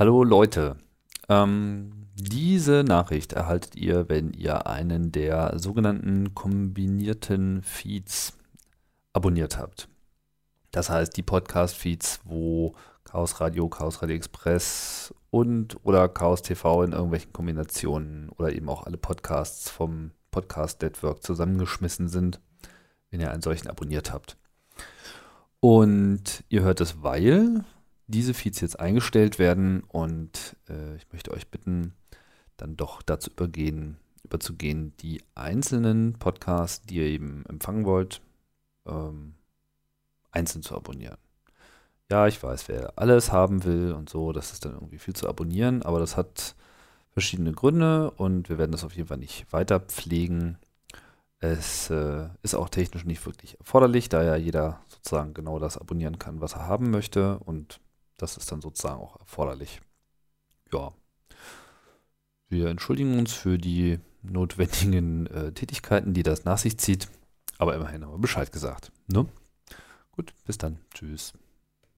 Hallo Leute. Ähm, diese Nachricht erhaltet ihr, wenn ihr einen der sogenannten kombinierten Feeds abonniert habt. Das heißt, die Podcast-Feeds, wo Chaos Radio, Chaos Radio Express und oder Chaos TV in irgendwelchen Kombinationen oder eben auch alle Podcasts vom Podcast Network zusammengeschmissen sind, wenn ihr einen solchen abonniert habt. Und ihr hört es, weil diese Feeds jetzt eingestellt werden und äh, ich möchte euch bitten, dann doch dazu übergehen, überzugehen, die einzelnen Podcasts, die ihr eben empfangen wollt, ähm, einzeln zu abonnieren. Ja, ich weiß, wer alles haben will und so, das ist dann irgendwie viel zu abonnieren, aber das hat verschiedene Gründe und wir werden das auf jeden Fall nicht weiter pflegen. Es äh, ist auch technisch nicht wirklich erforderlich, da ja jeder sozusagen genau das abonnieren kann, was er haben möchte und das ist dann sozusagen auch erforderlich. Ja. Wir entschuldigen uns für die notwendigen äh, Tätigkeiten, die das nach sich zieht. Aber immerhin haben wir Bescheid gesagt. Ne? Gut, bis dann. Tschüss.